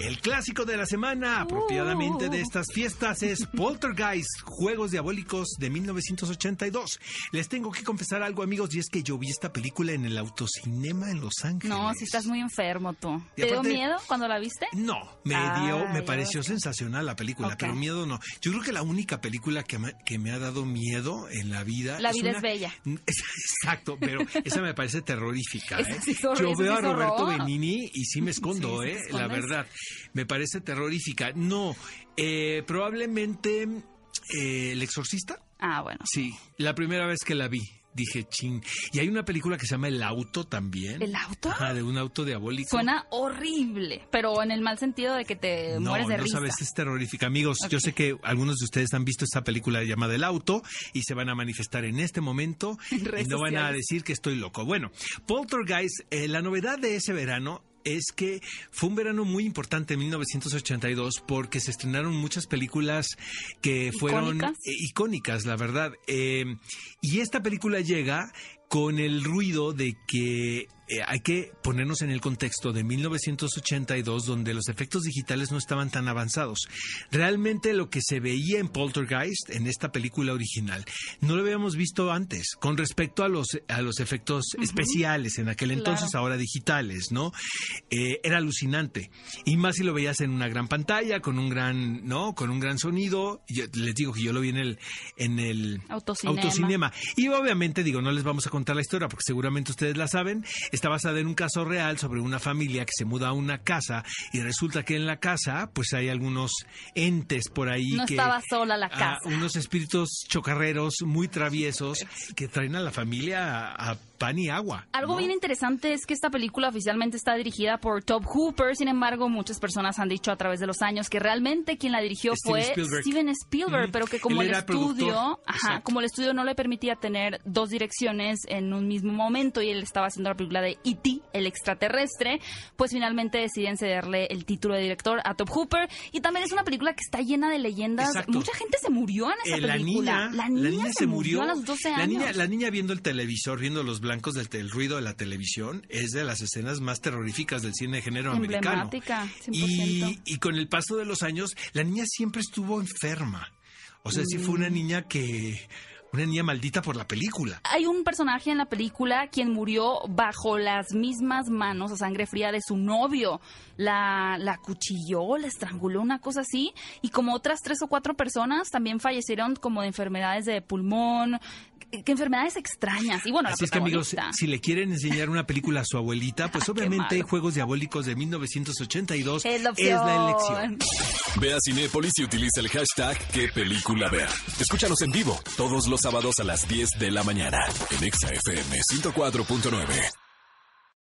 El clásico de la semana, apropiadamente de estas fiestas, es Poltergeist, Juegos Diabólicos de 1982. Les tengo que confesar algo, amigos, y es que yo vi esta película en el autocinema en Los Ángeles. No, si estás muy enfermo tú. Y ¿Te dio miedo cuando la viste? No, me Ah, dio, me pareció sensacional la película, pero miedo no. Yo creo que la única película que me, que me ha dado miedo en la vida. La vida una- es bella. Exacto, pero esa me parece terrorífica. ¿eh? sí Yo veo a Roberto horror. Benini y sí me escondo, Sí, ¿eh? La verdad, me parece terrorífica. No, eh, probablemente eh, El Exorcista. Ah, bueno. Sí, la primera vez que la vi. Dije, chin. Y hay una película que se llama El Auto también. ¿El auto? Ajá, de un auto diabólico. Suena horrible, pero en el mal sentido de que te No, mueres de no risa. sabes, es terrorífica. Amigos, yo sé que algunos de ustedes han visto esta película llamada El Auto y se van a manifestar en este momento En y no van a decir que estoy loco. Bueno, Poltergeist, eh, la novedad de ese verano es que fue un verano muy importante en 1982 porque se estrenaron muchas películas que fueron ¿Icónicas? eh, icónicas, la verdad. Eh, y esta película llega con el ruido de que eh, hay que ponernos en el contexto de 1982, donde los efectos digitales no estaban tan avanzados. Realmente lo que se veía en Poltergeist, en esta película original, no lo habíamos visto antes, con respecto a los, a los efectos especiales en aquel entonces, Claro. ahora digitales, ¿no? Eh, era alucinante. Y más si lo veías en una gran pantalla, con un gran, ¿no? Con un gran sonido. Yo les digo que yo lo vi en el, en el Autocinema. autocinema. Y obviamente, digo, no les vamos a contar la historia porque seguramente ustedes la saben. Está basada en un caso real sobre una familia que se muda a una casa y resulta que en la casa, pues hay algunos entes por ahí No que. estaba sola la casa. unos espíritus chocarreros muy traviesos que traen a la familia a, a pan y agua. Algo ¿no? bien interesante es que esta película oficialmente está dirigida por Tobe Hooper, sin embargo muchas personas han dicho a través de los años que realmente quien la dirigió Steven fue Spielberg. Steven Spielberg, pero que como Él el estudio, ajá, como el estudio no le permitía tener dos direcciones en un mismo momento y él estaba haciendo la película de E.T., el extraterrestre, pues finalmente deciden cederle el título de director a Tobe Hooper y también es una película que está llena de leyendas. Exacto. Mucha gente se murió en esa Eh, la película. niña, la niña, se, murió a los 12 la años. niña, la niña viendo el televisor, viendo los blancos del el ruido de la televisión, es de las escenas más terroríficas del cine de género americano. Emblemática, 100%. Y, y con el paso de los años, la niña siempre estuvo enferma. O sea, sí fue Mm. una niña que... Una niña maldita por la película. Hay un personaje en la película quien murió bajo las mismas manos a sangre fría de su novio. La, la cuchilló, la estranguló, una cosa así. Y como otras tres o cuatro personas también fallecieron como de enfermedades de pulmón, que, enfermedades extrañas. Y bueno, Así la es que amigos, si le quieren enseñar una película a su abuelita, pues Qué obviamente. Juegos Diabólicos de 1982 Es la es la elección. Ve a Cinépolis y utiliza el hashtag ¿Qué película ver? Escúchanos en vivo todos sábados a las 10 de la mañana en Exa FM 104.9.